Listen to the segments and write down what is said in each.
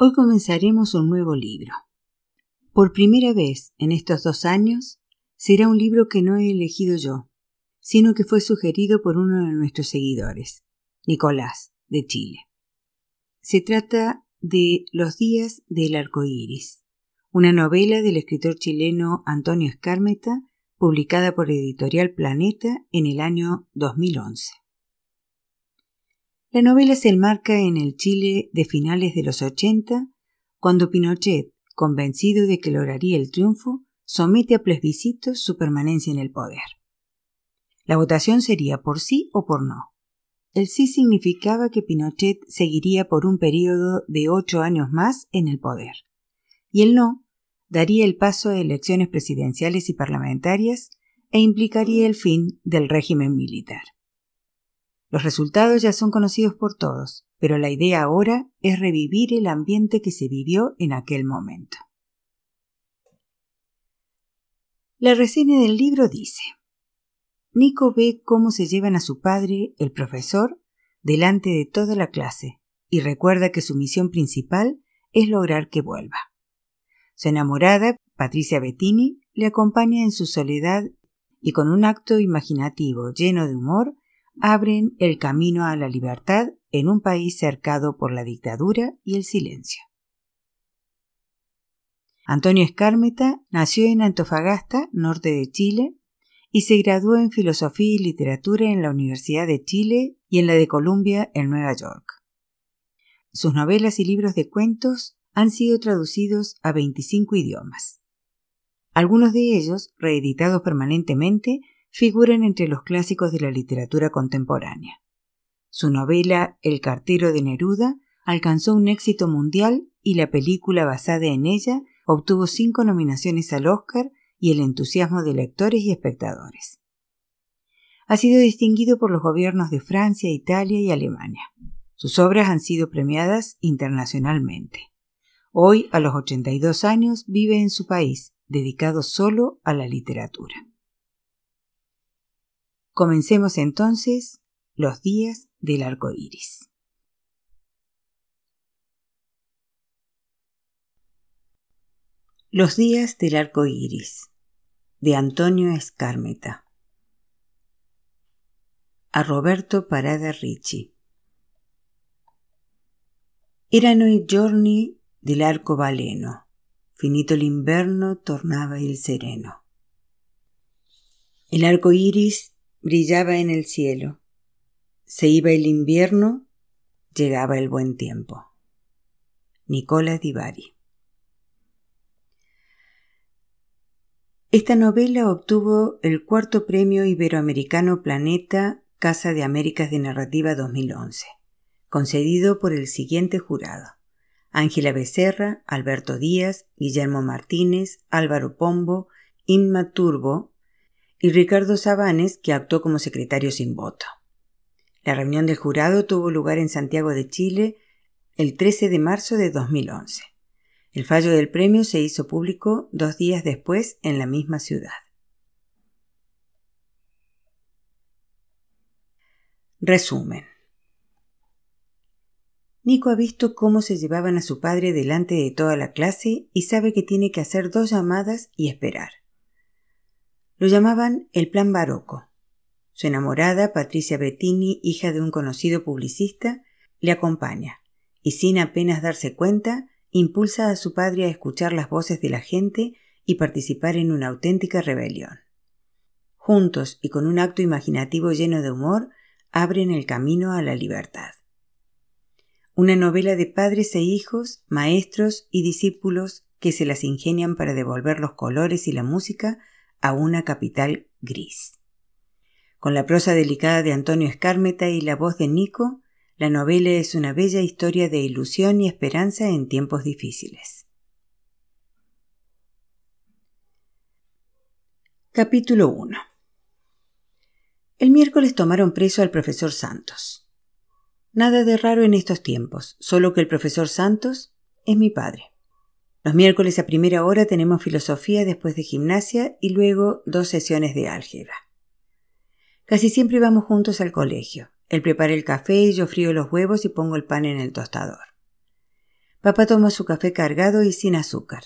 Hoy comenzaremos un nuevo libro. Por primera vez en estos dos años, será un libro que no he elegido yo, sino que fue sugerido por uno de nuestros seguidores, Nicolás, de Chile. Se trata de Los días del arco iris, una novela del escritor chileno Antonio Escármeta, publicada por Editorial Planeta en el año 2011. La novela se enmarca en el Chile de finales de los 80, cuando Pinochet, convencido de que lograría el triunfo, somete a plebiscito su permanencia en el poder. La votación sería por sí o por no. El sí significaba que Pinochet seguiría por un periodo de ocho años más en el poder, y el no daría el paso a elecciones presidenciales y parlamentarias e implicaría el fin del régimen militar. Los resultados ya son conocidos por todos, pero la idea ahora es revivir el ambiente que se vivió en aquel momento. La reseña del libro dice Nico ve cómo se llevan a su padre, el profesor, delante de toda la clase, y recuerda que su misión principal es lograr que vuelva. Su enamorada, Patricia Bettini, le acompaña en su soledad y con un acto imaginativo lleno de humor abren el camino a la libertad en un país cercado por la dictadura y el silencio. Antonio Escármeta nació en Antofagasta, norte de Chile, y se graduó en Filosofía y Literatura en la Universidad de Chile y en la de Columbia en Nueva York. Sus novelas y libros de cuentos han sido traducidos a 25 idiomas. Algunos de ellos, reeditados permanentemente, figuran entre los clásicos de la literatura contemporánea. Su novela El cartero de Neruda alcanzó un éxito mundial y la película basada en ella obtuvo cinco nominaciones al Oscar y el entusiasmo de lectores y espectadores. Ha sido distinguido por los gobiernos de Francia, Italia y Alemania. Sus obras han sido premiadas internacionalmente. Hoy, a los 82 años, vive en su país, dedicado solo a la literatura. Comencemos entonces los días del arco iris. Los días del arco iris de Antonio Escármeta a Roberto Parada Ricci Erano i giorni dell'arco baleno, finito l'inverno tornaba il sereno. El arco iris brillaba en el cielo. Se iba el invierno, llegaba el buen tiempo. Nicola Di Bari. Esta novela obtuvo el cuarto premio iberoamericano Planeta Casa de Américas de Narrativa 2011, concedido por el siguiente jurado. Ángela Becerra, Alberto Díaz, Guillermo Martínez, Álvaro Pombo, Inma Turbo, y Ricardo Sabanes, que actuó como secretario sin voto. La reunión del jurado tuvo lugar en Santiago de Chile el 13 de marzo de 2011. El fallo del premio se hizo público dos días después en la misma ciudad. Resumen. Nico ha visto cómo se llevaban a su padre delante de toda la clase y sabe que tiene que hacer dos llamadas y esperar. Lo llamaban el Plan Baroco. Su enamorada, Patricia Bettini, hija de un conocido publicista, le acompaña, y sin apenas darse cuenta, impulsa a su padre a escuchar las voces de la gente y participar en una auténtica rebelión. Juntos y con un acto imaginativo lleno de humor, abren el camino a la libertad. Una novela de padres e hijos, maestros y discípulos que se las ingenian para devolver los colores y la música a una capital gris. Con la prosa delicada de Antonio Escármeta y la voz de Nico, la novela es una bella historia de ilusión y esperanza en tiempos difíciles. Capítulo 1 El miércoles tomaron preso al profesor Santos. Nada de raro en estos tiempos, solo que el profesor Santos es mi padre. Los miércoles a primera hora tenemos filosofía después de gimnasia y luego dos sesiones de álgebra. Casi siempre vamos juntos al colegio. Él prepara el café yo frío los huevos y pongo el pan en el tostador. Papá toma su café cargado y sin azúcar.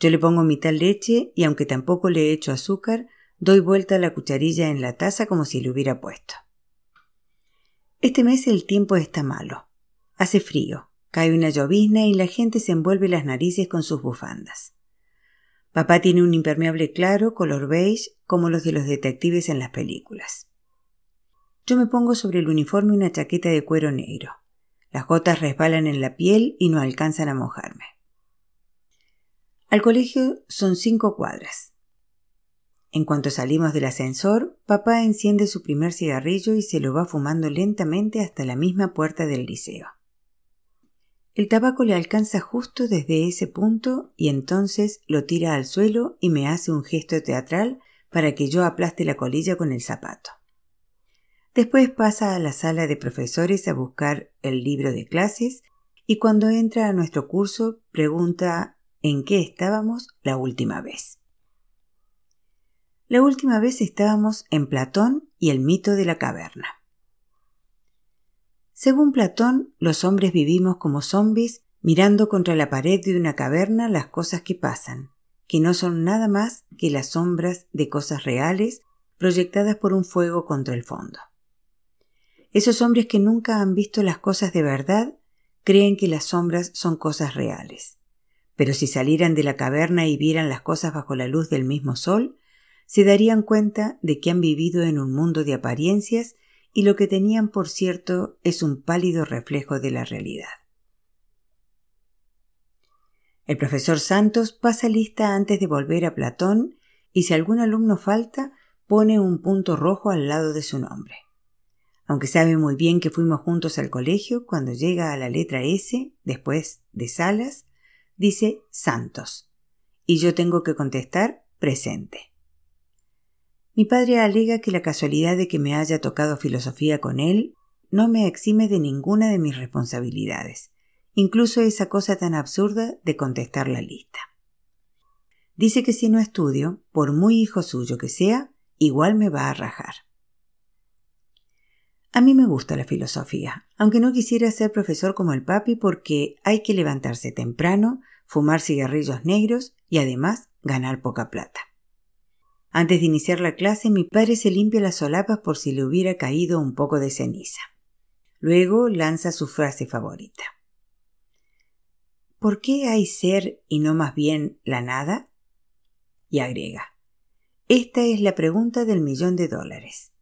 Yo le pongo mitad leche y aunque tampoco le echo azúcar, doy vuelta la cucharilla en la taza como si le hubiera puesto. Este mes el tiempo está malo. Hace frío, cae una llovizna y la gente se envuelve las narices con sus bufandas. Papá tiene un impermeable claro, color beige, como los de los detectives en las películas. Yo me pongo sobre el uniforme una chaqueta de cuero negro. Las gotas resbalan en la piel y no alcanzan a mojarme. Al colegio son cinco cuadras. En cuanto salimos del ascensor, papá enciende su primer cigarrillo y se lo va fumando lentamente hasta la misma puerta del liceo. El tabaco le alcanza justo desde ese punto y entonces lo tira al suelo y me hace un gesto teatral para que yo aplaste la colilla con el zapato. Después pasa a la sala de profesores a buscar el libro de clases y cuando entra a nuestro curso pregunta en qué estábamos la última vez. La última vez estábamos en Platón y el mito de la caverna. Según Platón, los hombres vivimos como zombies mirando contra la pared de una caverna las cosas que pasan, que no son nada más que las sombras de cosas reales proyectadas por un fuego contra el fondo. Esos hombres que nunca han visto las cosas de verdad creen que las sombras son cosas reales pero si salieran de la caverna y vieran las cosas bajo la luz del mismo sol, se darían cuenta de que han vivido en un mundo de apariencias y lo que tenían por cierto es un pálido reflejo de la realidad. El profesor Santos pasa lista antes de volver a Platón y si algún alumno falta, pone un punto rojo al lado de su nombre. Aunque sabe muy bien que fuimos juntos al colegio, cuando llega a la letra S, después de Salas, dice Santos, y yo tengo que contestar presente. Mi padre alega que la casualidad de que me haya tocado filosofía con él no me exime de ninguna de mis responsabilidades, incluso esa cosa tan absurda de contestar la lista. Dice que si no estudio, por muy hijo suyo que sea, igual me va a rajar. A mí me gusta la filosofía, aunque no quisiera ser profesor como el papi porque hay que levantarse temprano, fumar cigarrillos negros y además ganar poca plata. Antes de iniciar la clase mi padre se limpia las solapas por si le hubiera caído un poco de ceniza. Luego lanza su frase favorita. ¿Por qué hay ser y no más bien la nada? Y agrega. Esta es la pregunta del millón de dólares.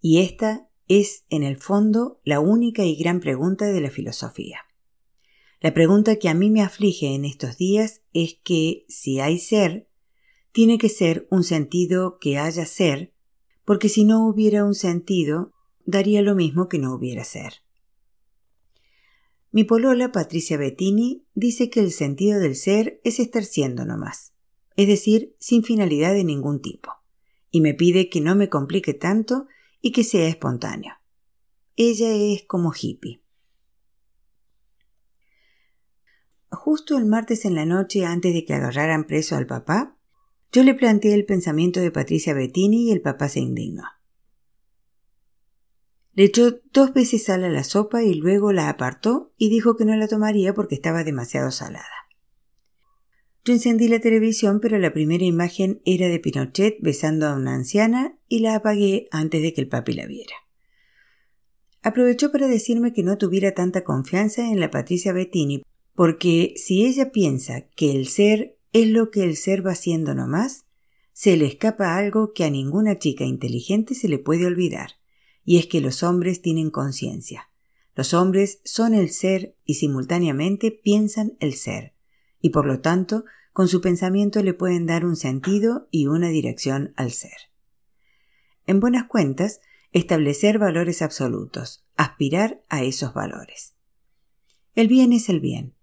Y esta es, en el fondo, la única y gran pregunta de la filosofía. La pregunta que a mí me aflige en estos días es que si hay ser, tiene que ser un sentido que haya ser, porque si no hubiera un sentido, daría lo mismo que no hubiera ser. Mi polola Patricia Bettini dice que el sentido del ser es estar siendo nomás, es decir, sin finalidad de ningún tipo, y me pide que no me complique tanto y que sea espontáneo. Ella es como hippie. Justo el martes en la noche antes de que agarraran preso al papá, yo le planteé el pensamiento de Patricia Bettini y el papá se indignó. Le echó dos veces sal a la sopa y luego la apartó y dijo que no la tomaría porque estaba demasiado salada. Yo encendí la televisión, pero la primera imagen era de Pinochet besando a una anciana y la apagué antes de que el papi la viera. Aprovechó para decirme que no tuviera tanta confianza en la Patricia Bettini, porque si ella piensa que el ser es lo que el ser va siendo nomás, se le escapa algo que a ninguna chica inteligente se le puede olvidar, y es que los hombres tienen conciencia. Los hombres son el ser y simultáneamente piensan el ser, y por lo tanto con su pensamiento le pueden dar un sentido y una dirección al ser. En buenas cuentas, establecer valores absolutos, aspirar a esos valores. El bien es el bien,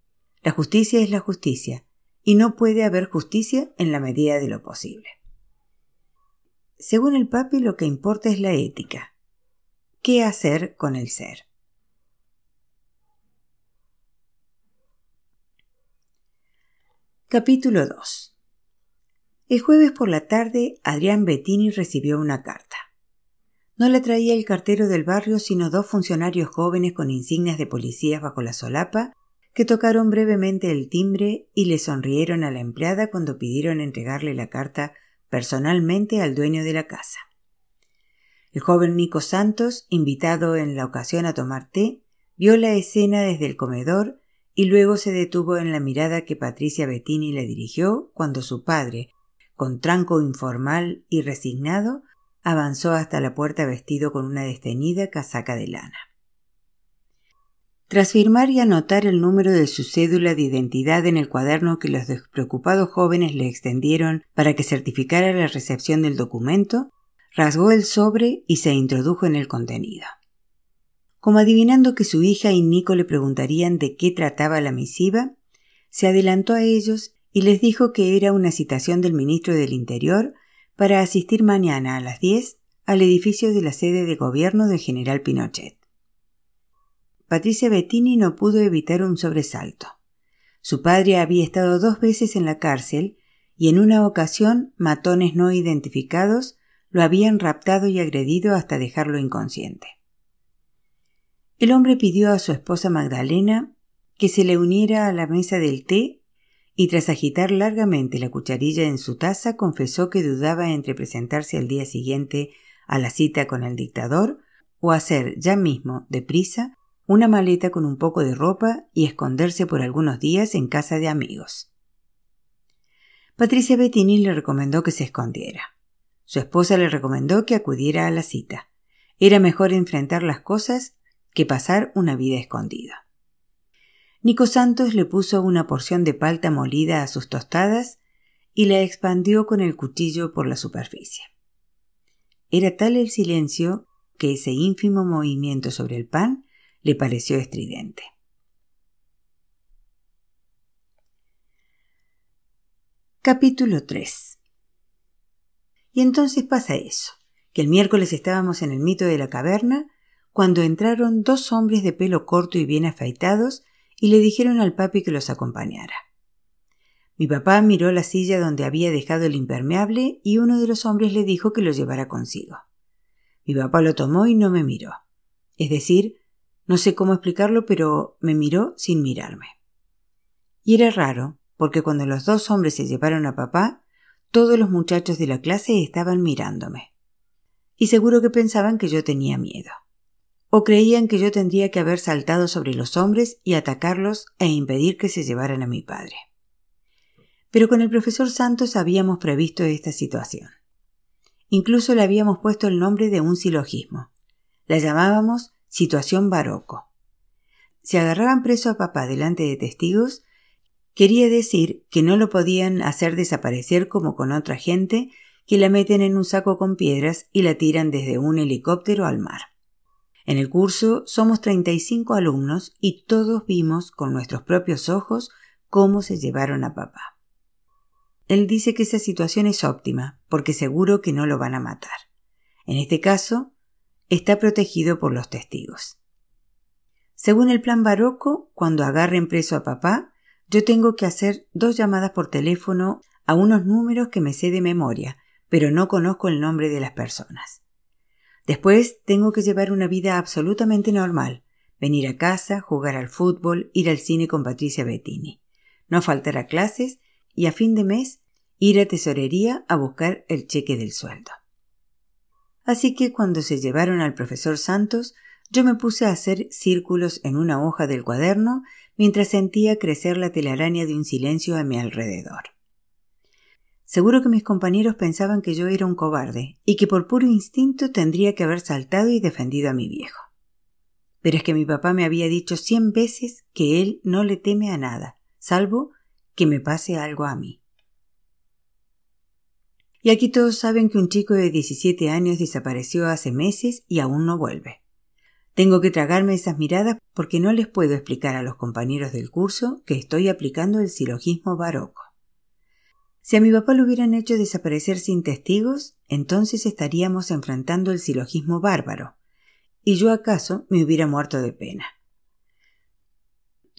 la justicia es la justicia, y no puede haber justicia en la medida de lo posible. Según el papi, lo que importa es la ética. ¿Qué hacer con el ser? Capítulo 2 El jueves por la tarde Adrián Bettini recibió una carta. No la traía el cartero del barrio, sino dos funcionarios jóvenes con insignias de policías bajo la solapa, que tocaron brevemente el timbre y le sonrieron a la empleada cuando pidieron entregarle la carta personalmente al dueño de la casa. El joven Nico Santos, invitado en la ocasión a tomar té, vio la escena desde el comedor y luego se detuvo en la mirada que Patricia Bettini le dirigió cuando su padre, con tranco informal y resignado, avanzó hasta la puerta vestido con una desteñida casaca de lana. Tras firmar y anotar el número de su cédula de identidad en el cuaderno que los despreocupados jóvenes le extendieron para que certificara la recepción del documento, rasgó el sobre y se introdujo en el contenido. Como adivinando que su hija y Nico le preguntarían de qué trataba la misiva, se adelantó a ellos y les dijo que era una citación del ministro del Interior para asistir mañana a las diez al edificio de la sede de gobierno del general Pinochet. Patricia Bettini no pudo evitar un sobresalto. Su padre había estado dos veces en la cárcel y en una ocasión matones no identificados lo habían raptado y agredido hasta dejarlo inconsciente. El hombre pidió a su esposa Magdalena que se le uniera a la mesa del té y tras agitar largamente la cucharilla en su taza confesó que dudaba entre presentarse al día siguiente a la cita con el dictador o hacer ya mismo, deprisa, una maleta con un poco de ropa y esconderse por algunos días en casa de amigos. Patricia Bettini le recomendó que se escondiera. Su esposa le recomendó que acudiera a la cita. Era mejor enfrentar las cosas que pasar una vida escondida. Nico Santos le puso una porción de palta molida a sus tostadas y la expandió con el cuchillo por la superficie. Era tal el silencio que ese ínfimo movimiento sobre el pan le pareció estridente. Capítulo 3 Y entonces pasa eso, que el miércoles estábamos en el mito de la caverna cuando entraron dos hombres de pelo corto y bien afeitados y le dijeron al papi que los acompañara. Mi papá miró la silla donde había dejado el impermeable y uno de los hombres le dijo que lo llevara consigo. Mi papá lo tomó y no me miró. Es decir, no sé cómo explicarlo, pero me miró sin mirarme. Y era raro, porque cuando los dos hombres se llevaron a papá, todos los muchachos de la clase estaban mirándome. Y seguro que pensaban que yo tenía miedo o creían que yo tendría que haber saltado sobre los hombres y atacarlos e impedir que se llevaran a mi padre. Pero con el profesor Santos habíamos previsto esta situación. Incluso le habíamos puesto el nombre de un silogismo. La llamábamos situación baroco. Si agarraban preso a papá delante de testigos, quería decir que no lo podían hacer desaparecer como con otra gente que la meten en un saco con piedras y la tiran desde un helicóptero al mar. En el curso somos 35 alumnos y todos vimos con nuestros propios ojos cómo se llevaron a papá. Él dice que esa situación es óptima, porque seguro que no lo van a matar. En este caso, está protegido por los testigos. Según el plan barroco, cuando agarren preso a papá, yo tengo que hacer dos llamadas por teléfono a unos números que me sé de memoria, pero no conozco el nombre de las personas. Después tengo que llevar una vida absolutamente normal, venir a casa, jugar al fútbol, ir al cine con Patricia Bettini, no faltar a clases y a fin de mes ir a tesorería a buscar el cheque del sueldo. Así que cuando se llevaron al profesor Santos, yo me puse a hacer círculos en una hoja del cuaderno mientras sentía crecer la telaraña de un silencio a mi alrededor. Seguro que mis compañeros pensaban que yo era un cobarde y que por puro instinto tendría que haber saltado y defendido a mi viejo. Pero es que mi papá me había dicho cien veces que él no le teme a nada, salvo que me pase algo a mí. Y aquí todos saben que un chico de 17 años desapareció hace meses y aún no vuelve. Tengo que tragarme esas miradas porque no les puedo explicar a los compañeros del curso que estoy aplicando el silogismo baroco. Si a mi papá lo hubieran hecho desaparecer sin testigos, entonces estaríamos enfrentando el silogismo bárbaro, y yo acaso me hubiera muerto de pena.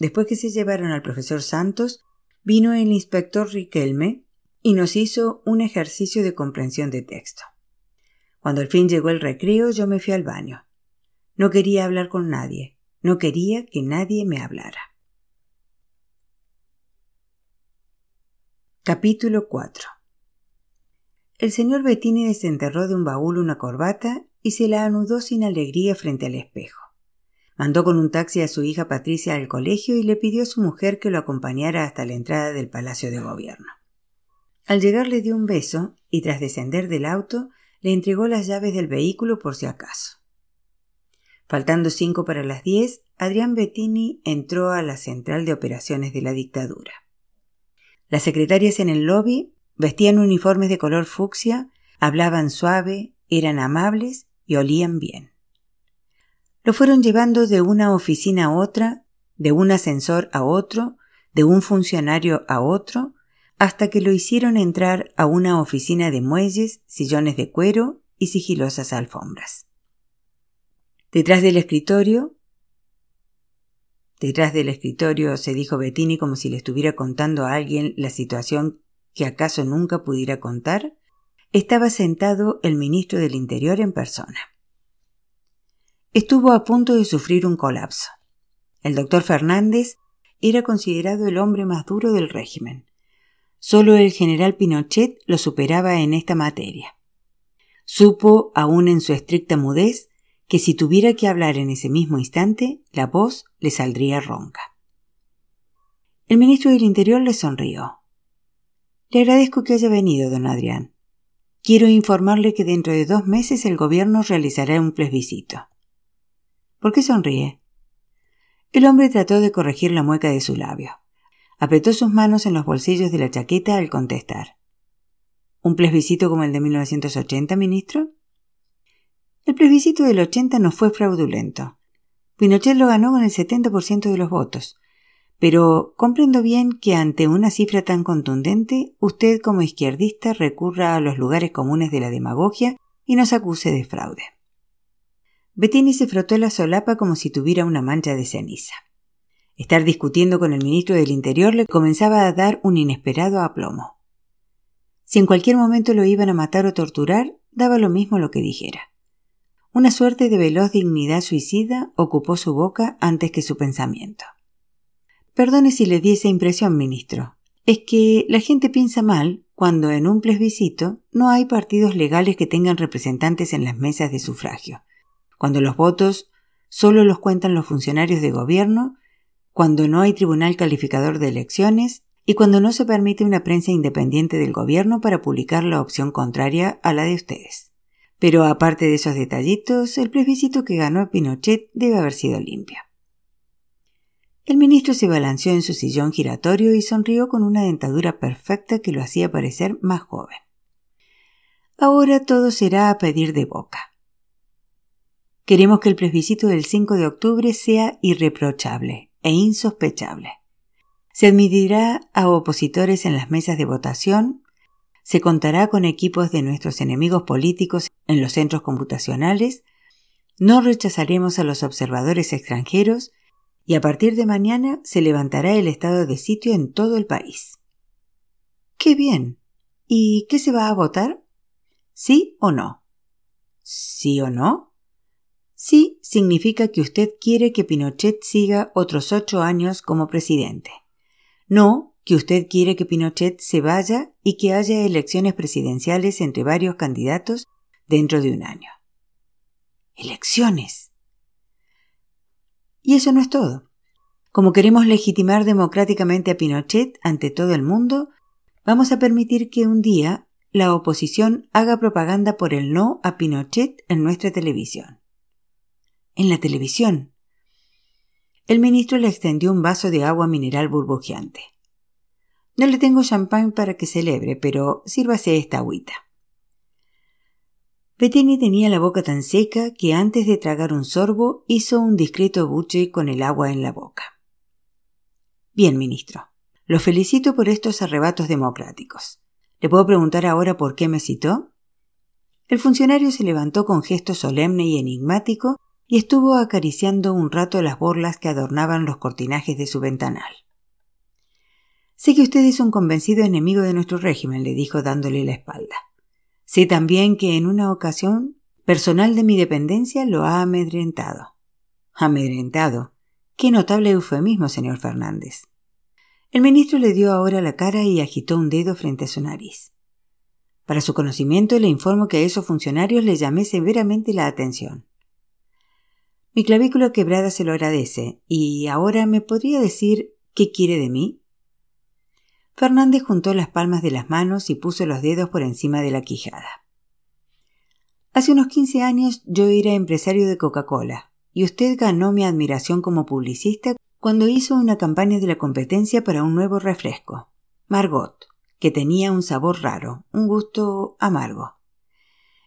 Después que se llevaron al profesor Santos, vino el inspector Riquelme y nos hizo un ejercicio de comprensión de texto. Cuando al fin llegó el recreo, yo me fui al baño. No quería hablar con nadie, no quería que nadie me hablara. Capítulo 4 El señor Bettini desenterró de un baúl una corbata y se la anudó sin alegría frente al espejo. Mandó con un taxi a su hija Patricia al colegio y le pidió a su mujer que lo acompañara hasta la entrada del Palacio de Gobierno. Al llegar le dio un beso y tras descender del auto le entregó las llaves del vehículo por si acaso. Faltando cinco para las diez, Adrián Bettini entró a la central de operaciones de la dictadura. Las secretarias en el lobby vestían uniformes de color fucsia, hablaban suave, eran amables y olían bien. Lo fueron llevando de una oficina a otra, de un ascensor a otro, de un funcionario a otro, hasta que lo hicieron entrar a una oficina de muelles, sillones de cuero y sigilosas alfombras. Detrás del escritorio Detrás del escritorio se dijo Bettini como si le estuviera contando a alguien la situación que acaso nunca pudiera contar, estaba sentado el ministro del Interior en persona. Estuvo a punto de sufrir un colapso. El doctor Fernández era considerado el hombre más duro del régimen. Solo el general Pinochet lo superaba en esta materia. Supo, aún en su estricta mudez, que si tuviera que hablar en ese mismo instante, la voz le saldría ronca. El ministro del Interior le sonrió. Le agradezco que haya venido, don Adrián. Quiero informarle que dentro de dos meses el gobierno realizará un plebiscito. ¿Por qué sonríe? El hombre trató de corregir la mueca de su labio. Apretó sus manos en los bolsillos de la chaqueta al contestar. ¿Un plebiscito como el de 1980, ministro? El plebiscito del 80 no fue fraudulento. Pinochet lo ganó con el 70% de los votos. Pero comprendo bien que ante una cifra tan contundente, usted como izquierdista recurra a los lugares comunes de la demagogia y nos acuse de fraude. Bettini se frotó la solapa como si tuviera una mancha de ceniza. Estar discutiendo con el ministro del Interior le comenzaba a dar un inesperado aplomo. Si en cualquier momento lo iban a matar o torturar, daba lo mismo lo que dijera. Una suerte de veloz dignidad suicida ocupó su boca antes que su pensamiento. Perdone si le di esa impresión, ministro. Es que la gente piensa mal cuando en un plebiscito no hay partidos legales que tengan representantes en las mesas de sufragio, cuando los votos solo los cuentan los funcionarios de gobierno, cuando no hay tribunal calificador de elecciones y cuando no se permite una prensa independiente del gobierno para publicar la opción contraria a la de ustedes. Pero aparte de esos detallitos, el plebiscito que ganó Pinochet debe haber sido limpio. El ministro se balanceó en su sillón giratorio y sonrió con una dentadura perfecta que lo hacía parecer más joven. Ahora todo será a pedir de boca. Queremos que el plebiscito del 5 de octubre sea irreprochable e insospechable. Se admitirá a opositores en las mesas de votación se contará con equipos de nuestros enemigos políticos en los centros computacionales, no rechazaremos a los observadores extranjeros y a partir de mañana se levantará el estado de sitio en todo el país. ¡Qué bien! ¿Y qué se va a votar? ¿Sí o no? ¿Sí o no? Sí significa que usted quiere que Pinochet siga otros ocho años como presidente. No que usted quiere que Pinochet se vaya y que haya elecciones presidenciales entre varios candidatos dentro de un año. Elecciones. Y eso no es todo. Como queremos legitimar democráticamente a Pinochet ante todo el mundo, vamos a permitir que un día la oposición haga propaganda por el no a Pinochet en nuestra televisión. En la televisión. El ministro le extendió un vaso de agua mineral burbujeante. No le tengo champán para que celebre, pero sírvase esta agüita. Bettini tenía la boca tan seca que antes de tragar un sorbo hizo un discreto buche con el agua en la boca. Bien, ministro. Lo felicito por estos arrebatos democráticos. ¿Le puedo preguntar ahora por qué me citó? El funcionario se levantó con gesto solemne y enigmático y estuvo acariciando un rato las borlas que adornaban los cortinajes de su ventanal. Sé que usted es un convencido enemigo de nuestro régimen, le dijo dándole la espalda. Sé también que en una ocasión personal de mi dependencia lo ha amedrentado. Amedrentado. Qué notable eufemismo, señor Fernández. El ministro le dio ahora la cara y agitó un dedo frente a su nariz. Para su conocimiento le informo que a esos funcionarios le llamé severamente la atención. Mi clavícula quebrada se lo agradece, y ahora me podría decir qué quiere de mí. Fernández juntó las palmas de las manos y puso los dedos por encima de la quijada. Hace unos quince años yo era empresario de Coca-Cola, y usted ganó mi admiración como publicista cuando hizo una campaña de la competencia para un nuevo refresco, Margot, que tenía un sabor raro, un gusto amargo.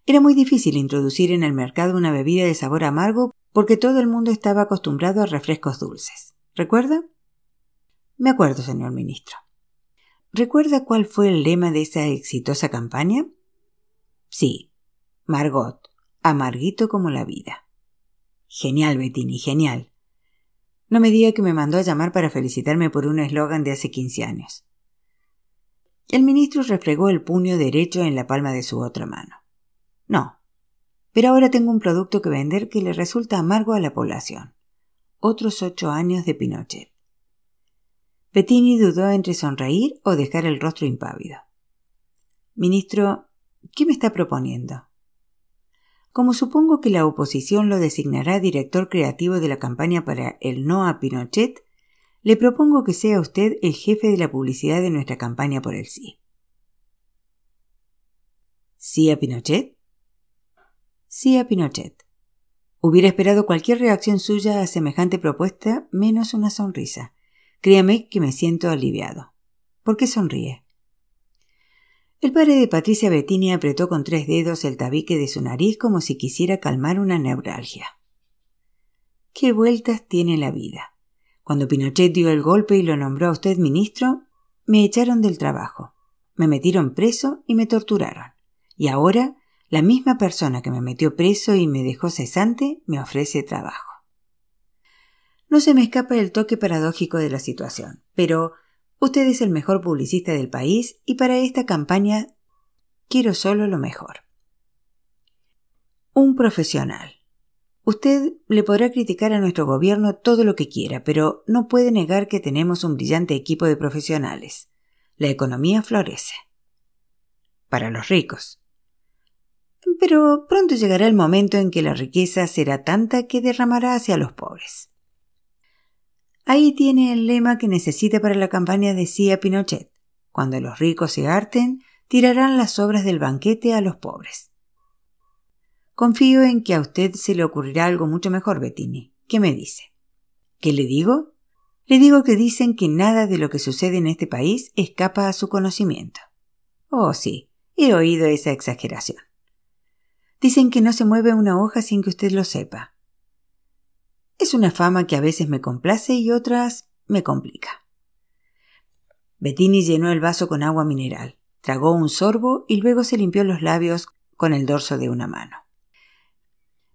Era muy difícil introducir en el mercado una bebida de sabor amargo porque todo el mundo estaba acostumbrado a refrescos dulces. ¿Recuerda? Me acuerdo, señor ministro. ¿Recuerda cuál fue el lema de esa exitosa campaña? Sí, Margot, amarguito como la vida. Genial, Bettini, genial. No me diga que me mandó a llamar para felicitarme por un eslogan de hace quince años. El ministro refregó el puño derecho en la palma de su otra mano. No, pero ahora tengo un producto que vender que le resulta amargo a la población. Otros ocho años de Pinochet. Bettini dudó entre sonreír o dejar el rostro impávido. Ministro, ¿qué me está proponiendo? Como supongo que la oposición lo designará director creativo de la campaña para el no a Pinochet, le propongo que sea usted el jefe de la publicidad de nuestra campaña por el sí. ¿Sí a Pinochet? Sí a Pinochet. Hubiera esperado cualquier reacción suya a semejante propuesta menos una sonrisa. Créame que me siento aliviado. ¿Por qué sonríe? El padre de Patricia Bettini apretó con tres dedos el tabique de su nariz como si quisiera calmar una neuralgia. ¿Qué vueltas tiene la vida? Cuando Pinochet dio el golpe y lo nombró a usted ministro, me echaron del trabajo, me metieron preso y me torturaron. Y ahora, la misma persona que me metió preso y me dejó cesante me ofrece trabajo. No se me escapa el toque paradójico de la situación, pero usted es el mejor publicista del país y para esta campaña quiero solo lo mejor. Un profesional. Usted le podrá criticar a nuestro gobierno todo lo que quiera, pero no puede negar que tenemos un brillante equipo de profesionales. La economía florece. Para los ricos. Pero pronto llegará el momento en que la riqueza será tanta que derramará hacia los pobres. Ahí tiene el lema que necesita para la campaña de Cia Pinochet. Cuando los ricos se harten, tirarán las sobras del banquete a los pobres. Confío en que a usted se le ocurrirá algo mucho mejor, Bettini. ¿Qué me dice? ¿Qué le digo? Le digo que dicen que nada de lo que sucede en este país escapa a su conocimiento. Oh, sí, he oído esa exageración. Dicen que no se mueve una hoja sin que usted lo sepa. Es una fama que a veces me complace y otras me complica. Bettini llenó el vaso con agua mineral, tragó un sorbo y luego se limpió los labios con el dorso de una mano.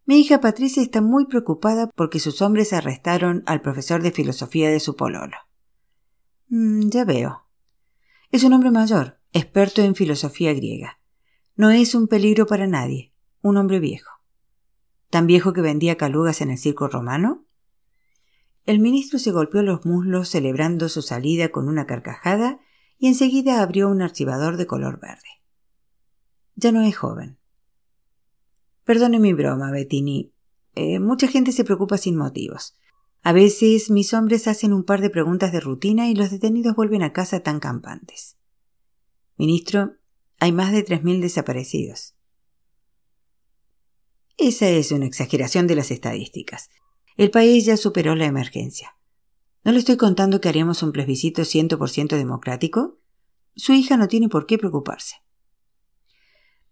Mi hija Patricia está muy preocupada porque sus hombres arrestaron al profesor de filosofía de su pololo. Mm, ya veo. Es un hombre mayor, experto en filosofía griega. No es un peligro para nadie, un hombre viejo tan viejo que vendía calugas en el circo romano? El ministro se golpeó los muslos celebrando su salida con una carcajada y enseguida abrió un archivador de color verde. Ya no es joven. Perdone mi broma, Bettini. Eh, mucha gente se preocupa sin motivos. A veces mis hombres hacen un par de preguntas de rutina y los detenidos vuelven a casa tan campantes. Ministro, hay más de tres mil desaparecidos. Esa es una exageración de las estadísticas. El país ya superó la emergencia. ¿No le estoy contando que haremos un plebiscito 100% democrático? Su hija no tiene por qué preocuparse.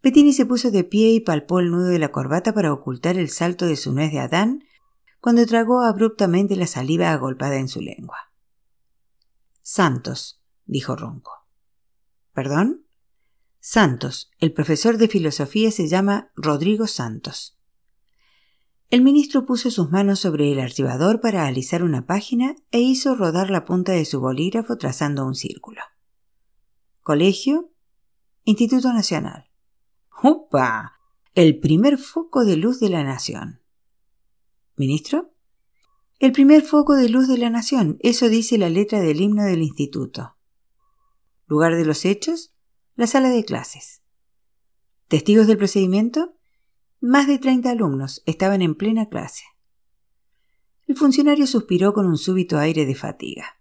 Pettini se puso de pie y palpó el nudo de la corbata para ocultar el salto de su nuez de Adán cuando tragó abruptamente la saliva agolpada en su lengua. Santos, dijo ronco. ¿Perdón? Santos, el profesor de filosofía se llama Rodrigo Santos. El ministro puso sus manos sobre el archivador para alisar una página e hizo rodar la punta de su bolígrafo trazando un círculo. Colegio, Instituto Nacional. ¡Upa! El primer foco de luz de la nación. ¿Ministro? El primer foco de luz de la nación, eso dice la letra del himno del instituto. Lugar de los hechos, la sala de clases. Testigos del procedimiento, más de 30 alumnos estaban en plena clase. El funcionario suspiró con un súbito aire de fatiga.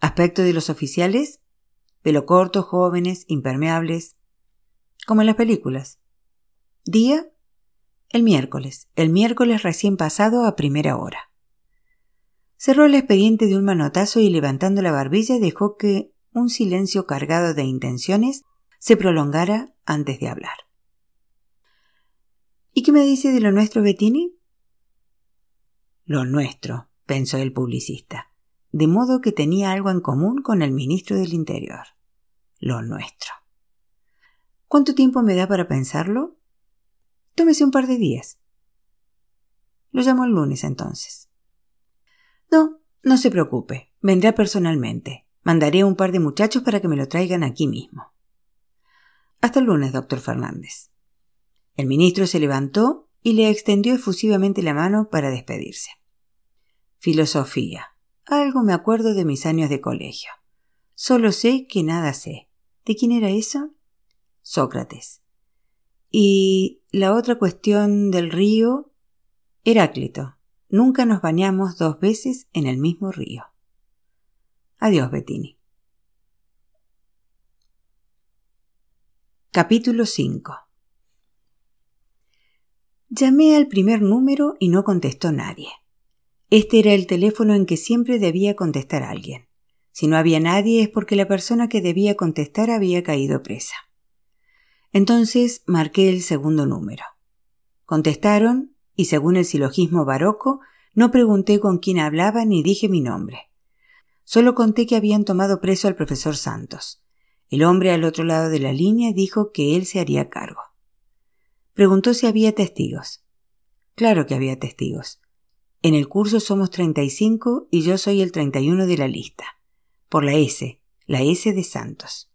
Aspecto de los oficiales, pelo corto, jóvenes, impermeables, como en las películas. Día, el miércoles, el miércoles recién pasado a primera hora. Cerró el expediente de un manotazo y levantando la barbilla dejó que un silencio cargado de intenciones se prolongara antes de hablar. ¿Y qué me dice de lo nuestro, Bettini? Lo nuestro, pensó el publicista, de modo que tenía algo en común con el ministro del Interior. Lo nuestro. ¿Cuánto tiempo me da para pensarlo? Tómese un par de días. Lo llamo el lunes entonces. No, no se preocupe. Vendrá personalmente. Mandaré a un par de muchachos para que me lo traigan aquí mismo. Hasta el lunes, doctor Fernández. El ministro se levantó y le extendió efusivamente la mano para despedirse. Filosofía. Algo me acuerdo de mis años de colegio. Solo sé que nada sé. ¿De quién era eso? Sócrates. Y la otra cuestión del río, Heráclito. Nunca nos bañamos dos veces en el mismo río. Adiós, Bettini. Capítulo 5 Llamé al primer número y no contestó nadie. Este era el teléfono en que siempre debía contestar alguien. Si no había nadie es porque la persona que debía contestar había caído presa. Entonces marqué el segundo número. Contestaron, y según el silogismo baroco, no pregunté con quién hablaba ni dije mi nombre. Solo conté que habían tomado preso al profesor Santos. El hombre al otro lado de la línea dijo que él se haría cargo. Preguntó si había testigos. Claro que había testigos. En el curso somos 35 y yo soy el 31 de la lista. Por la S, la S de Santos.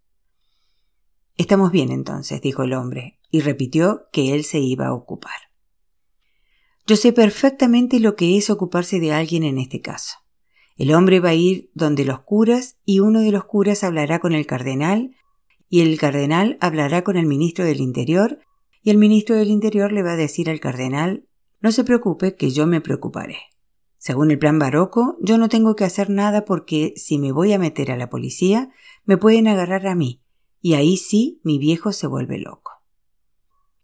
Estamos bien entonces, dijo el hombre, y repitió que él se iba a ocupar. Yo sé perfectamente lo que es ocuparse de alguien en este caso. El hombre va a ir donde los curas y uno de los curas hablará con el cardenal y el cardenal hablará con el ministro del Interior y el ministro del Interior le va a decir al cardenal no se preocupe que yo me preocuparé. Según el plan barroco, yo no tengo que hacer nada porque si me voy a meter a la policía, me pueden agarrar a mí y ahí sí mi viejo se vuelve loco.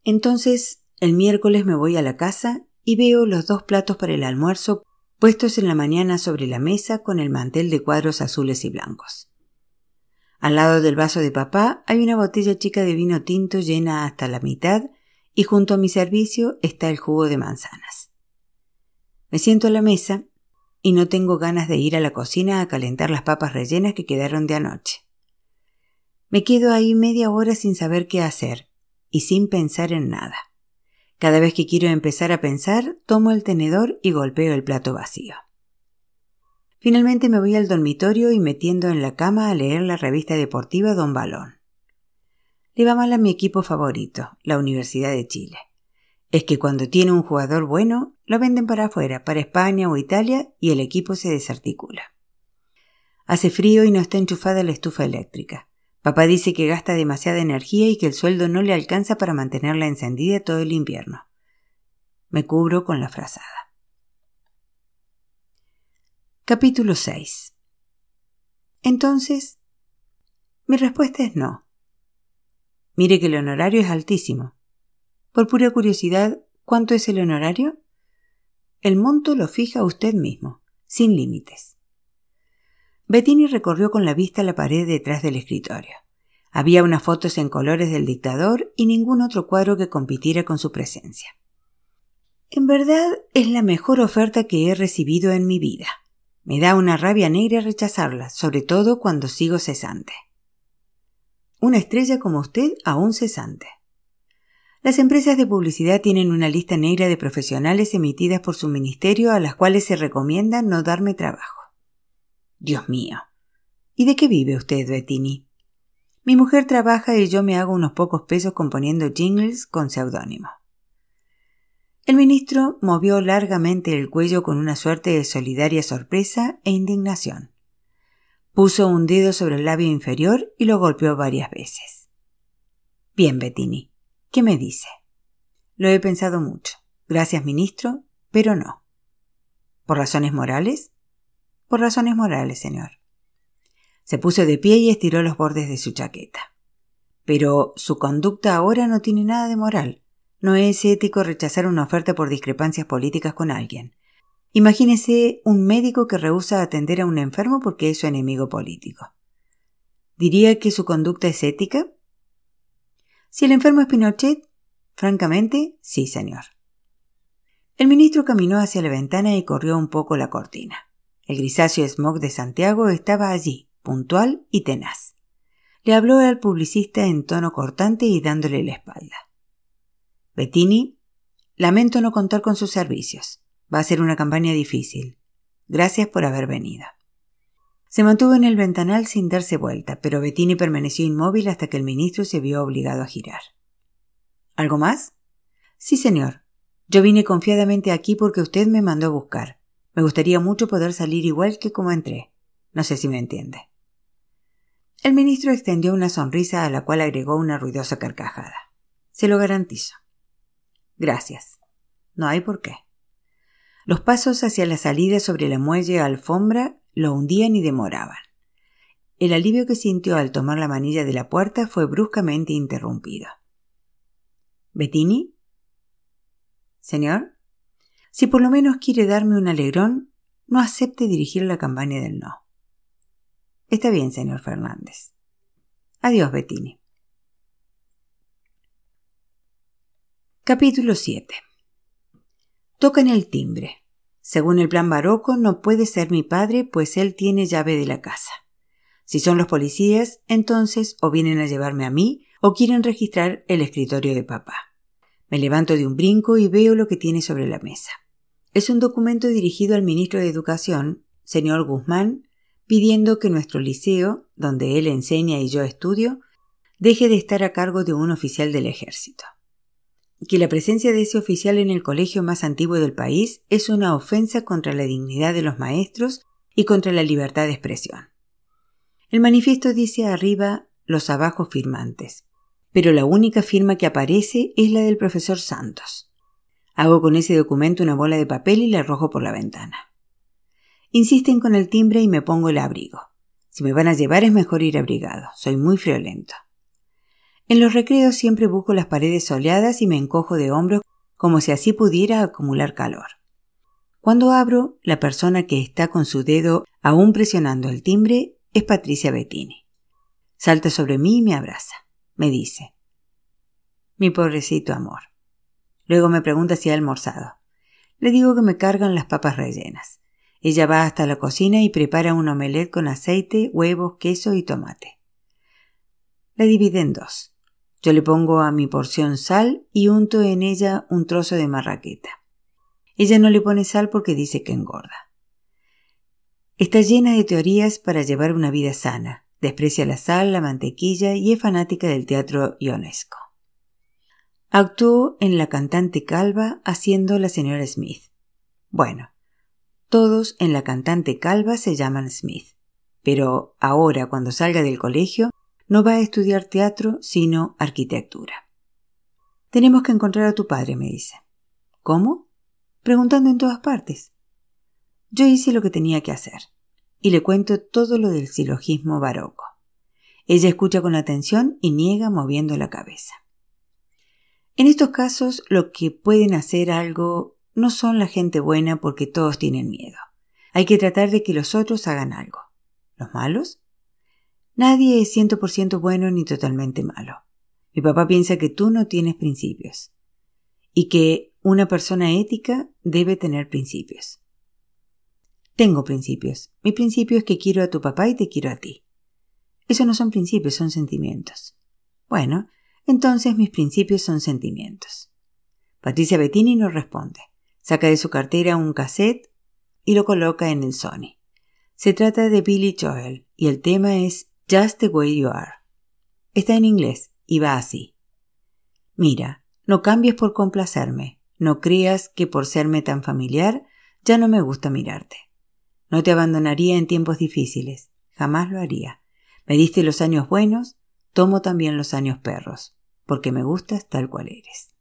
Entonces, el miércoles me voy a la casa y veo los dos platos para el almuerzo puestos en la mañana sobre la mesa con el mantel de cuadros azules y blancos. Al lado del vaso de papá hay una botella chica de vino tinto llena hasta la mitad y junto a mi servicio está el jugo de manzanas. Me siento a la mesa y no tengo ganas de ir a la cocina a calentar las papas rellenas que quedaron de anoche. Me quedo ahí media hora sin saber qué hacer y sin pensar en nada. Cada vez que quiero empezar a pensar, tomo el tenedor y golpeo el plato vacío. Finalmente me voy al dormitorio y metiendo en la cama a leer la revista deportiva Don Balón. Le va mal a mi equipo favorito, la Universidad de Chile. Es que cuando tiene un jugador bueno, lo venden para afuera, para España o Italia, y el equipo se desarticula. Hace frío y no está enchufada la estufa eléctrica. Papá dice que gasta demasiada energía y que el sueldo no le alcanza para mantenerla encendida todo el invierno. Me cubro con la frazada. Capítulo 6 Entonces, mi respuesta es no. Mire que el honorario es altísimo. Por pura curiosidad, ¿cuánto es el honorario? El monto lo fija usted mismo, sin límites. Bettini recorrió con la vista la pared detrás del escritorio. Había unas fotos en colores del dictador y ningún otro cuadro que compitiera con su presencia. En verdad es la mejor oferta que he recibido en mi vida. Me da una rabia negra rechazarla, sobre todo cuando sigo cesante. Una estrella como usted aún cesante. Las empresas de publicidad tienen una lista negra de profesionales emitidas por su ministerio a las cuales se recomienda no darme trabajo. Dios mío. ¿Y de qué vive usted, Bettini? Mi mujer trabaja y yo me hago unos pocos pesos componiendo jingles con seudónimo. El ministro movió largamente el cuello con una suerte de solidaria sorpresa e indignación. Puso un dedo sobre el labio inferior y lo golpeó varias veces. Bien, Bettini, ¿qué me dice? Lo he pensado mucho. Gracias, ministro, pero no. ¿Por razones morales? Por razones morales, señor. Se puso de pie y estiró los bordes de su chaqueta. Pero su conducta ahora no tiene nada de moral. No es ético rechazar una oferta por discrepancias políticas con alguien. Imagínese un médico que rehúsa atender a un enfermo porque es su enemigo político. ¿Diría que su conducta es ética? Si el enfermo es Pinochet, francamente, sí, señor. El ministro caminó hacia la ventana y corrió un poco la cortina. El grisáceo smog de Santiago estaba allí, puntual y tenaz. Le habló al publicista en tono cortante y dándole la espalda. Bettini, lamento no contar con sus servicios. Va a ser una campaña difícil. Gracias por haber venido. Se mantuvo en el ventanal sin darse vuelta, pero Bettini permaneció inmóvil hasta que el ministro se vio obligado a girar. ¿Algo más? Sí, señor. Yo vine confiadamente aquí porque usted me mandó a buscar. Me gustaría mucho poder salir igual que como entré. No sé si me entiende. El ministro extendió una sonrisa a la cual agregó una ruidosa carcajada. Se lo garantizo. Gracias. No hay por qué. Los pasos hacia la salida sobre la muelle alfombra lo hundían y demoraban. El alivio que sintió al tomar la manilla de la puerta fue bruscamente interrumpido. ¿Bettini? Señor, si por lo menos quiere darme un alegrón, no acepte dirigir la campaña del no. Está bien, señor Fernández. Adiós, Bettini. Capítulo 7 Tocan el timbre. Según el plan barroco, no puede ser mi padre, pues él tiene llave de la casa. Si son los policías, entonces o vienen a llevarme a mí o quieren registrar el escritorio de papá. Me levanto de un brinco y veo lo que tiene sobre la mesa. Es un documento dirigido al ministro de Educación, señor Guzmán, pidiendo que nuestro liceo, donde él enseña y yo estudio, deje de estar a cargo de un oficial del ejército. Que la presencia de ese oficial en el colegio más antiguo del país es una ofensa contra la dignidad de los maestros y contra la libertad de expresión. El manifiesto dice arriba los abajo firmantes, pero la única firma que aparece es la del profesor Santos. Hago con ese documento una bola de papel y la arrojo por la ventana. Insisten con el timbre y me pongo el abrigo. Si me van a llevar es mejor ir abrigado. Soy muy friolento. En los recreos siempre busco las paredes soleadas y me encojo de hombros como si así pudiera acumular calor. Cuando abro, la persona que está con su dedo aún presionando el timbre es Patricia Bettini. Salta sobre mí y me abraza. Me dice, mi pobrecito amor. Luego me pregunta si ha almorzado. Le digo que me cargan las papas rellenas. Ella va hasta la cocina y prepara un omelette con aceite, huevos, queso y tomate. La divide en dos. Yo le pongo a mi porción sal y unto en ella un trozo de marraqueta. Ella no le pone sal porque dice que engorda. Está llena de teorías para llevar una vida sana. Desprecia la sal, la mantequilla y es fanática del teatro ionesco. Actuó en La cantante calva haciendo la señora Smith. Bueno, todos en la cantante calva se llaman Smith. Pero ahora, cuando salga del colegio, no va a estudiar teatro, sino arquitectura. Tenemos que encontrar a tu padre, me dice. ¿Cómo? Preguntando en todas partes. Yo hice lo que tenía que hacer, y le cuento todo lo del silogismo barroco. Ella escucha con atención y niega moviendo la cabeza. En estos casos, lo que pueden hacer algo no son la gente buena porque todos tienen miedo. Hay que tratar de que los otros hagan algo. ¿Los malos? Nadie es ciento por ciento bueno ni totalmente malo. Mi papá piensa que tú no tienes principios y que una persona ética debe tener principios. Tengo principios. Mi principio es que quiero a tu papá y te quiero a ti. Eso no son principios, son sentimientos. Bueno, entonces mis principios son sentimientos. Patricia Bettini no responde. Saca de su cartera un cassette y lo coloca en el Sony. Se trata de Billy Joel y el tema es Just the Way You Are. Está en inglés y va así. Mira, no cambies por complacerme, no creas que por serme tan familiar ya no me gusta mirarte. No te abandonaría en tiempos difíciles, jamás lo haría. Me diste los años buenos, tomo también los años perros, porque me gustas tal cual eres.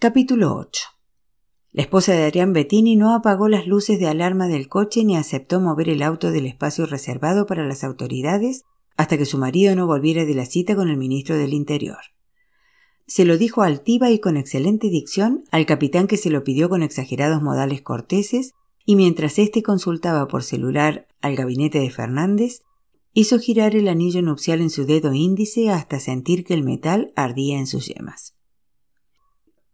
Capítulo 8 La esposa de Adrián Bettini no apagó las luces de alarma del coche ni aceptó mover el auto del espacio reservado para las autoridades hasta que su marido no volviera de la cita con el ministro del Interior. Se lo dijo altiva y con excelente dicción al capitán que se lo pidió con exagerados modales corteses, y mientras éste consultaba por celular al gabinete de Fernández, hizo girar el anillo nupcial en su dedo índice hasta sentir que el metal ardía en sus yemas.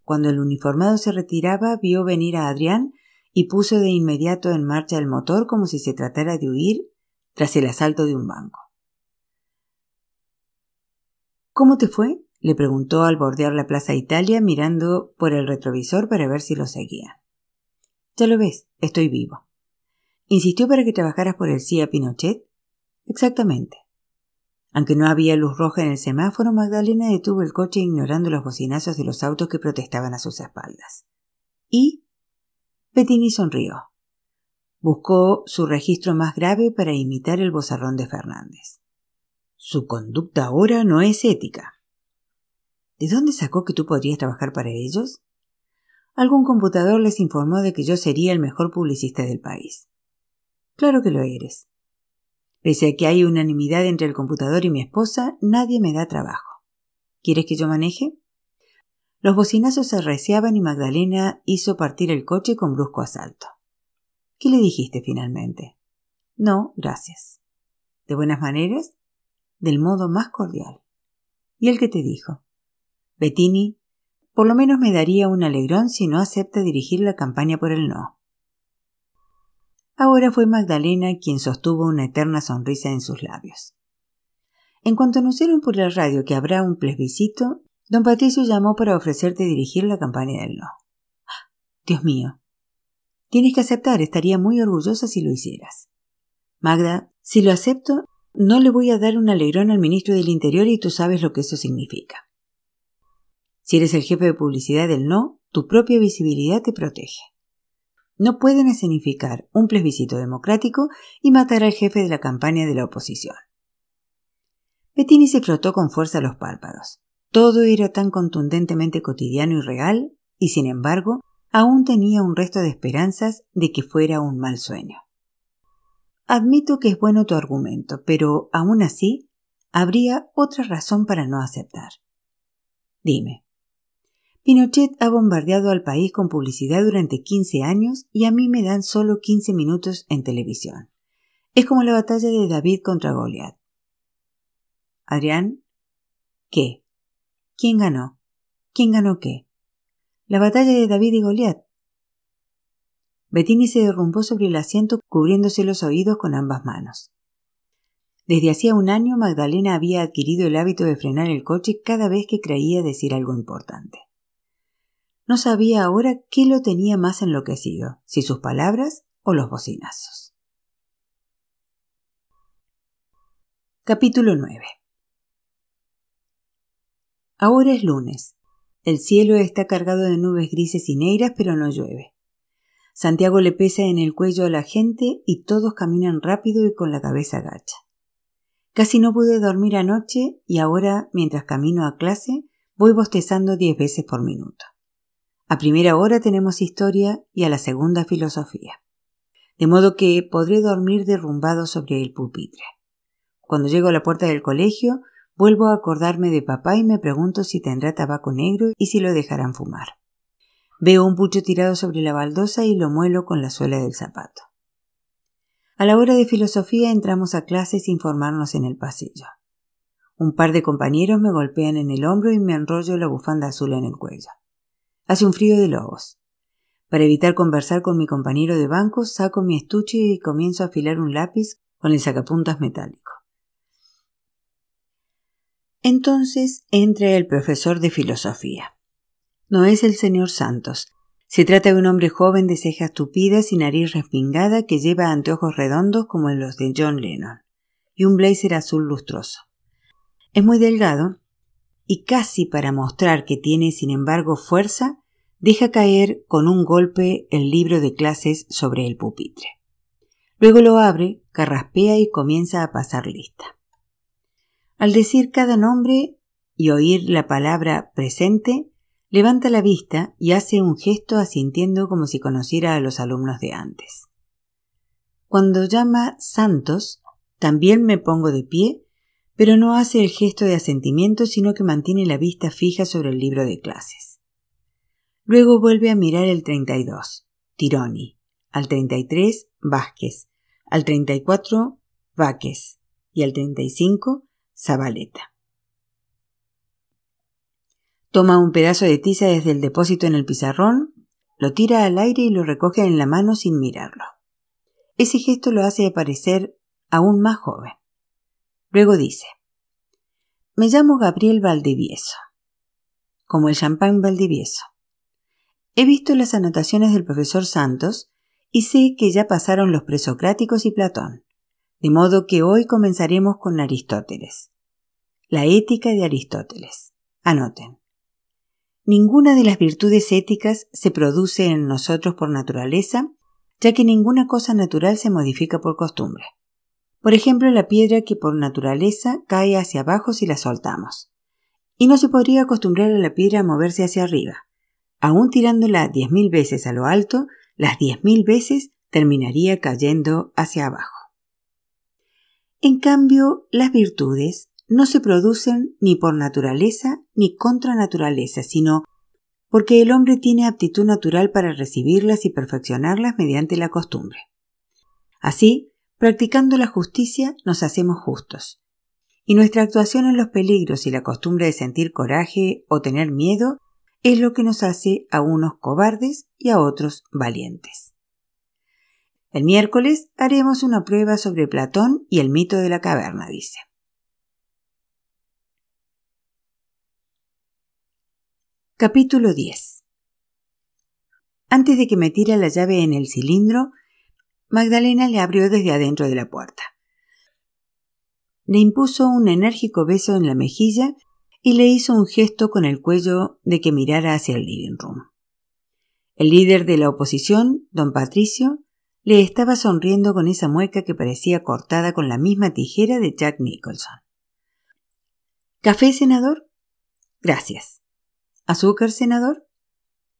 Cuando el uniformado se retiraba, vio venir a Adrián y puso de inmediato en marcha el motor como si se tratara de huir tras el asalto de un banco. ¿Cómo te fue? Le preguntó al bordear la Plaza Italia mirando por el retrovisor para ver si lo seguía. Ya lo ves, estoy vivo. ¿Insistió para que trabajaras por el CIA Pinochet? Exactamente. Aunque no había luz roja en el semáforo, Magdalena detuvo el coche ignorando los bocinazos de los autos que protestaban a sus espaldas. ¿Y? Bettini sonrió. Buscó su registro más grave para imitar el bozarrón de Fernández. Su conducta ahora no es ética. ¿De dónde sacó que tú podrías trabajar para ellos? Algún computador les informó de que yo sería el mejor publicista del país. Claro que lo eres. Pese a que hay unanimidad entre el computador y mi esposa, nadie me da trabajo. ¿Quieres que yo maneje? Los bocinazos se arreciaban y Magdalena hizo partir el coche con brusco asalto. ¿Qué le dijiste finalmente? No, gracias. ¿De buenas maneras? del modo más cordial. ¿Y el que te dijo? Bettini, por lo menos me daría un alegrón si no acepta dirigir la campaña por el no. Ahora fue Magdalena quien sostuvo una eterna sonrisa en sus labios. En cuanto anunciaron por la radio que habrá un plebiscito, don Patricio llamó para ofrecerte dirigir la campaña del no. Dios mío. Tienes que aceptar, estaría muy orgullosa si lo hicieras. Magda, si lo acepto, no le voy a dar un alegrón al ministro del Interior y tú sabes lo que eso significa. Si eres el jefe de publicidad del no, tu propia visibilidad te protege. No pueden escenificar un plebiscito democrático y matar al jefe de la campaña de la oposición. Bettini se frotó con fuerza los párpados. Todo era tan contundentemente cotidiano y real, y sin embargo, aún tenía un resto de esperanzas de que fuera un mal sueño. Admito que es bueno tu argumento, pero aún así habría otra razón para no aceptar. Dime. Pinochet ha bombardeado al país con publicidad durante 15 años y a mí me dan solo 15 minutos en televisión. Es como la batalla de David contra Goliat. Adrián, ¿qué? ¿Quién ganó? ¿Quién ganó qué? La batalla de David y Goliat. Bettini se derrumbó sobre el asiento cubriéndose los oídos con ambas manos. Desde hacía un año Magdalena había adquirido el hábito de frenar el coche cada vez que creía decir algo importante. No sabía ahora qué lo tenía más enloquecido, si sus palabras o los bocinazos. Capítulo 9 Ahora es lunes. El cielo está cargado de nubes grises y negras, pero no llueve. Santiago le pesa en el cuello a la gente y todos caminan rápido y con la cabeza gacha. Casi no pude dormir anoche y ahora, mientras camino a clase, voy bostezando diez veces por minuto. A primera hora tenemos historia y a la segunda filosofía. De modo que podré dormir derrumbado sobre el pupitre. Cuando llego a la puerta del colegio, vuelvo a acordarme de papá y me pregunto si tendrá tabaco negro y si lo dejarán fumar. Veo un pucho tirado sobre la baldosa y lo muelo con la suela del zapato. A la hora de filosofía entramos a clase sin formarnos en el pasillo. Un par de compañeros me golpean en el hombro y me enrollo la bufanda azul en el cuello. Hace un frío de lobos. Para evitar conversar con mi compañero de banco, saco mi estuche y comienzo a afilar un lápiz con el sacapuntas metálico. Entonces entra el profesor de filosofía. No es el señor Santos. Se trata de un hombre joven de cejas tupidas y nariz respingada que lleva anteojos redondos como los de John Lennon y un blazer azul lustroso. Es muy delgado y casi para mostrar que tiene sin embargo fuerza, deja caer con un golpe el libro de clases sobre el pupitre. Luego lo abre, carraspea y comienza a pasar lista. Al decir cada nombre y oír la palabra presente, levanta la vista y hace un gesto asintiendo como si conociera a los alumnos de antes. Cuando llama Santos, también me pongo de pie, pero no hace el gesto de asentimiento, sino que mantiene la vista fija sobre el libro de clases. Luego vuelve a mirar el 32, Tironi, al 33, Vázquez, al 34, Váquez y al 35, Zabaleta. Toma un pedazo de tiza desde el depósito en el pizarrón, lo tira al aire y lo recoge en la mano sin mirarlo. Ese gesto lo hace parecer aún más joven. Luego dice, Me llamo Gabriel Valdivieso, como el champán Valdivieso. He visto las anotaciones del profesor Santos y sé que ya pasaron los presocráticos y Platón, de modo que hoy comenzaremos con Aristóteles. La ética de Aristóteles. Anoten. Ninguna de las virtudes éticas se produce en nosotros por naturaleza, ya que ninguna cosa natural se modifica por costumbre. Por ejemplo, la piedra que por naturaleza cae hacia abajo si la soltamos. Y no se podría acostumbrar a la piedra a moverse hacia arriba. Aún tirándola diez mil veces a lo alto, las diez mil veces terminaría cayendo hacia abajo. En cambio, las virtudes no se producen ni por naturaleza ni contra naturaleza, sino porque el hombre tiene aptitud natural para recibirlas y perfeccionarlas mediante la costumbre. Así, practicando la justicia nos hacemos justos. Y nuestra actuación en los peligros y la costumbre de sentir coraje o tener miedo es lo que nos hace a unos cobardes y a otros valientes. El miércoles haremos una prueba sobre Platón y el mito de la caverna, dice. Capítulo 10 Antes de que metiera la llave en el cilindro, Magdalena le abrió desde adentro de la puerta. Le impuso un enérgico beso en la mejilla y le hizo un gesto con el cuello de que mirara hacia el living room. El líder de la oposición, don Patricio, le estaba sonriendo con esa mueca que parecía cortada con la misma tijera de Jack Nicholson. ¿Café, senador? Gracias. ¿Azúcar, senador?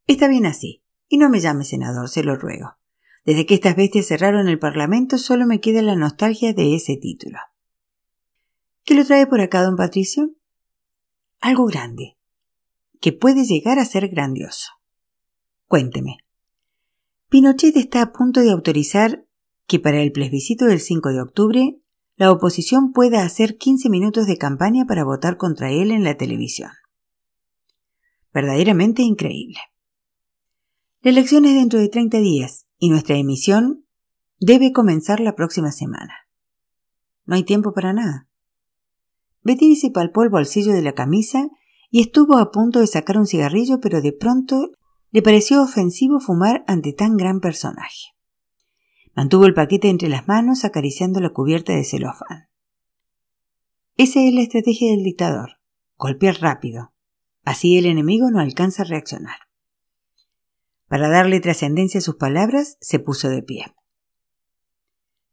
Está bien así. Y no me llame senador, se lo ruego. Desde que estas bestias cerraron el Parlamento solo me queda la nostalgia de ese título. ¿Qué lo trae por acá, don Patricio? Algo grande, que puede llegar a ser grandioso. Cuénteme. Pinochet está a punto de autorizar que para el plebiscito del 5 de octubre la oposición pueda hacer 15 minutos de campaña para votar contra él en la televisión verdaderamente increíble. La elección es dentro de 30 días y nuestra emisión debe comenzar la próxima semana. No hay tiempo para nada. Bettini se palpó el bolsillo de la camisa y estuvo a punto de sacar un cigarrillo, pero de pronto le pareció ofensivo fumar ante tan gran personaje. Mantuvo el paquete entre las manos acariciando la cubierta de celofán. Esa es la estrategia del dictador. Golpear rápido, Así el enemigo no alcanza a reaccionar. Para darle trascendencia a sus palabras, se puso de pie.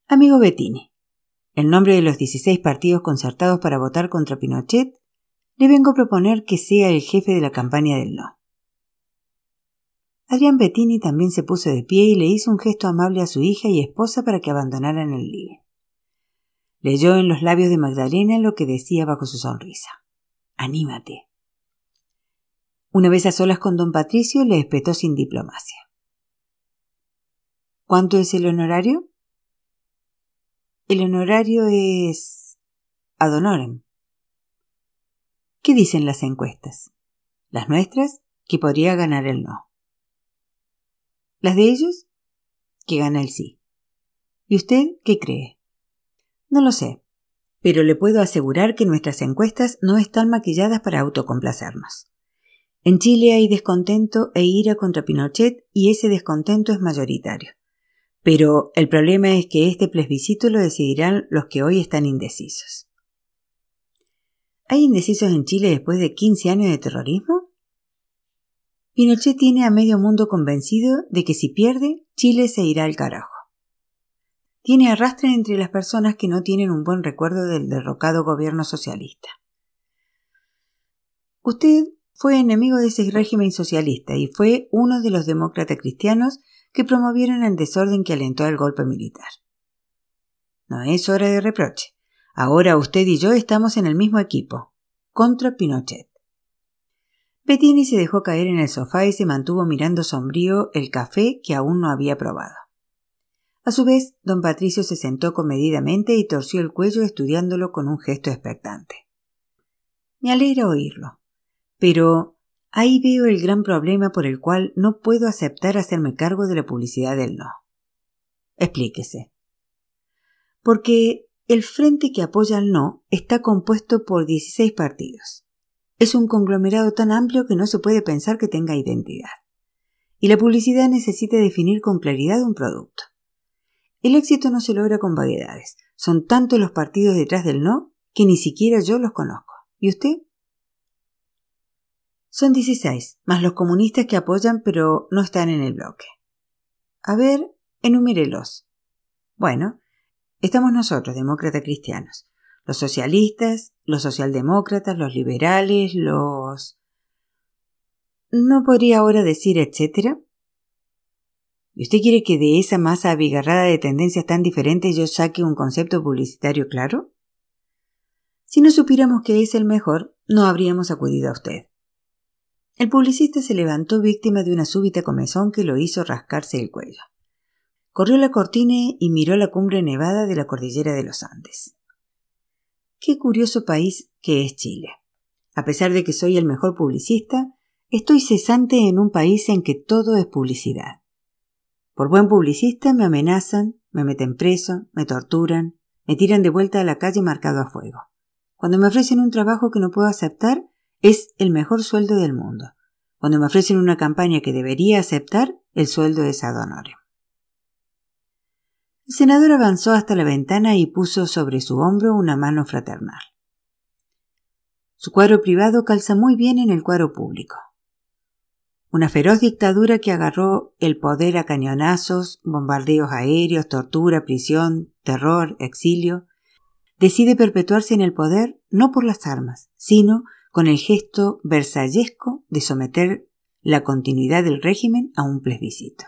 Amigo Bettini, en nombre de los 16 partidos concertados para votar contra Pinochet, le vengo a proponer que sea el jefe de la campaña del no. Adrián Bettini también se puso de pie y le hizo un gesto amable a su hija y esposa para que abandonaran el living. Leyó en los labios de Magdalena lo que decía bajo su sonrisa. Anímate. Una vez a solas con don Patricio, le espetó sin diplomacia. ¿Cuánto es el honorario? El honorario es ad honorem. ¿Qué dicen las encuestas? Las nuestras, que podría ganar el no. Las de ellos, que gana el sí. ¿Y usted qué cree? No lo sé, pero le puedo asegurar que nuestras encuestas no están maquilladas para autocomplacernos. En Chile hay descontento e ira contra Pinochet y ese descontento es mayoritario. Pero el problema es que este plebiscito lo decidirán los que hoy están indecisos. ¿Hay indecisos en Chile después de 15 años de terrorismo? Pinochet tiene a medio mundo convencido de que si pierde, Chile se irá al carajo. Tiene arrastre entre las personas que no tienen un buen recuerdo del derrocado gobierno socialista. Usted fue enemigo de ese régimen socialista y fue uno de los demócratas cristianos que promovieron el desorden que alentó el golpe militar. No es hora de reproche. Ahora usted y yo estamos en el mismo equipo, contra Pinochet. Bettini se dejó caer en el sofá y se mantuvo mirando sombrío el café que aún no había probado. A su vez, don Patricio se sentó comedidamente y torció el cuello estudiándolo con un gesto expectante. Me alegra oírlo. Pero ahí veo el gran problema por el cual no puedo aceptar hacerme cargo de la publicidad del no. Explíquese. Porque el frente que apoya al no está compuesto por 16 partidos. Es un conglomerado tan amplio que no se puede pensar que tenga identidad. Y la publicidad necesita definir con claridad un producto. El éxito no se logra con vaguedades. Son tantos los partidos detrás del no que ni siquiera yo los conozco. ¿Y usted? Son 16, más los comunistas que apoyan pero no están en el bloque. A ver, enumérelos. Bueno, estamos nosotros, demócratas cristianos, los socialistas, los socialdemócratas, los liberales, los... ¿No podría ahora decir etcétera? ¿Y usted quiere que de esa masa abigarrada de tendencias tan diferentes yo saque un concepto publicitario claro? Si no supiéramos que es el mejor, no habríamos acudido a usted. El publicista se levantó víctima de una súbita comezón que lo hizo rascarse el cuello. Corrió la cortina y miró la cumbre nevada de la cordillera de los Andes. Qué curioso país que es Chile. A pesar de que soy el mejor publicista, estoy cesante en un país en que todo es publicidad. Por buen publicista me amenazan, me meten preso, me torturan, me tiran de vuelta a la calle marcado a fuego. Cuando me ofrecen un trabajo que no puedo aceptar, es el mejor sueldo del mundo. Cuando me ofrecen una campaña que debería aceptar, el sueldo es ad honorem. El senador avanzó hasta la ventana y puso sobre su hombro una mano fraternal. Su cuadro privado calza muy bien en el cuadro público. Una feroz dictadura que agarró el poder a cañonazos, bombardeos aéreos, tortura, prisión, terror, exilio, decide perpetuarse en el poder no por las armas, sino con el gesto versallesco de someter la continuidad del régimen a un plebiscito.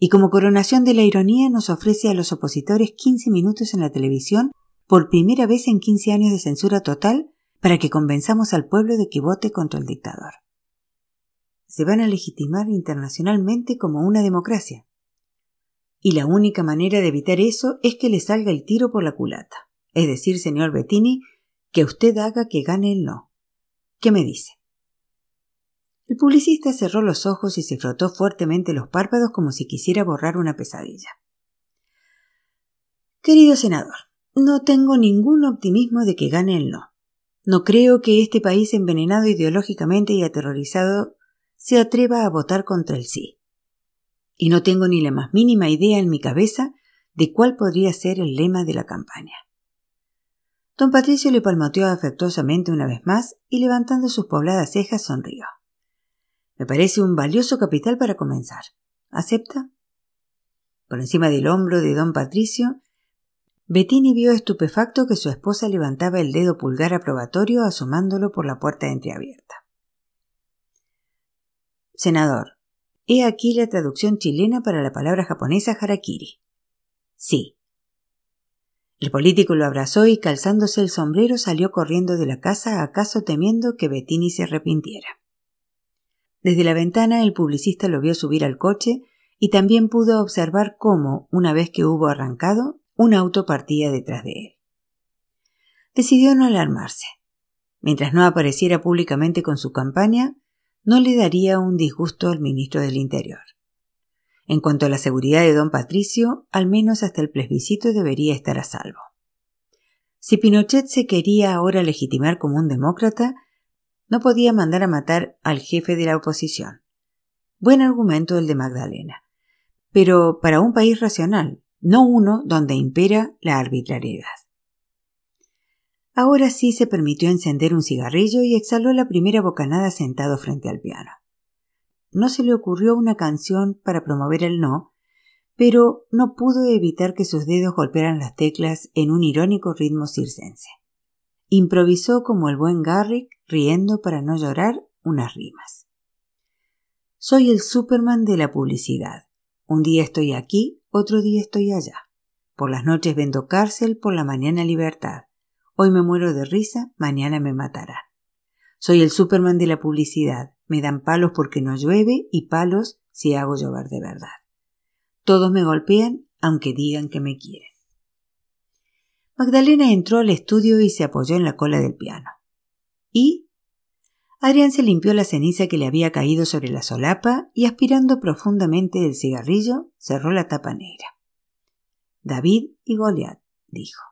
Y como coronación de la ironía nos ofrece a los opositores 15 minutos en la televisión por primera vez en 15 años de censura total para que convenzamos al pueblo de que vote contra el dictador. Se van a legitimar internacionalmente como una democracia. Y la única manera de evitar eso es que le salga el tiro por la culata. Es decir, señor Bettini, que usted haga que gane el no. ¿Qué me dice? El publicista cerró los ojos y se frotó fuertemente los párpados como si quisiera borrar una pesadilla. Querido senador, no tengo ningún optimismo de que gane el no. No creo que este país envenenado ideológicamente y aterrorizado se atreva a votar contra el sí. Y no tengo ni la más mínima idea en mi cabeza de cuál podría ser el lema de la campaña. Don Patricio le palmoteó afectuosamente una vez más y levantando sus pobladas cejas sonrió. Me parece un valioso capital para comenzar. ¿Acepta? Por encima del hombro de don Patricio, Bettini vio estupefacto que su esposa levantaba el dedo pulgar aprobatorio asomándolo por la puerta entreabierta. Senador, he aquí la traducción chilena para la palabra japonesa harakiri. Sí, el político lo abrazó y calzándose el sombrero salió corriendo de la casa acaso temiendo que Bettini se arrepintiera. Desde la ventana el publicista lo vio subir al coche y también pudo observar cómo, una vez que hubo arrancado, un auto partía detrás de él. Decidió no alarmarse. Mientras no apareciera públicamente con su campaña, no le daría un disgusto al ministro del Interior. En cuanto a la seguridad de don Patricio, al menos hasta el plebiscito debería estar a salvo. Si Pinochet se quería ahora legitimar como un demócrata, no podía mandar a matar al jefe de la oposición. Buen argumento el de Magdalena. Pero para un país racional, no uno donde impera la arbitrariedad. Ahora sí se permitió encender un cigarrillo y exhaló la primera bocanada sentado frente al piano. No se le ocurrió una canción para promover el no, pero no pudo evitar que sus dedos golpearan las teclas en un irónico ritmo circense. Improvisó como el buen Garrick, riendo para no llorar, unas rimas. Soy el Superman de la publicidad. Un día estoy aquí, otro día estoy allá. Por las noches vendo cárcel, por la mañana libertad. Hoy me muero de risa, mañana me matarán. Soy el Superman de la publicidad. Me dan palos porque no llueve y palos si hago llover de verdad. Todos me golpean aunque digan que me quieren. Magdalena entró al estudio y se apoyó en la cola del piano. ¿Y? Adrián se limpió la ceniza que le había caído sobre la solapa y aspirando profundamente el cigarrillo, cerró la tapa negra. David y Goliat, dijo.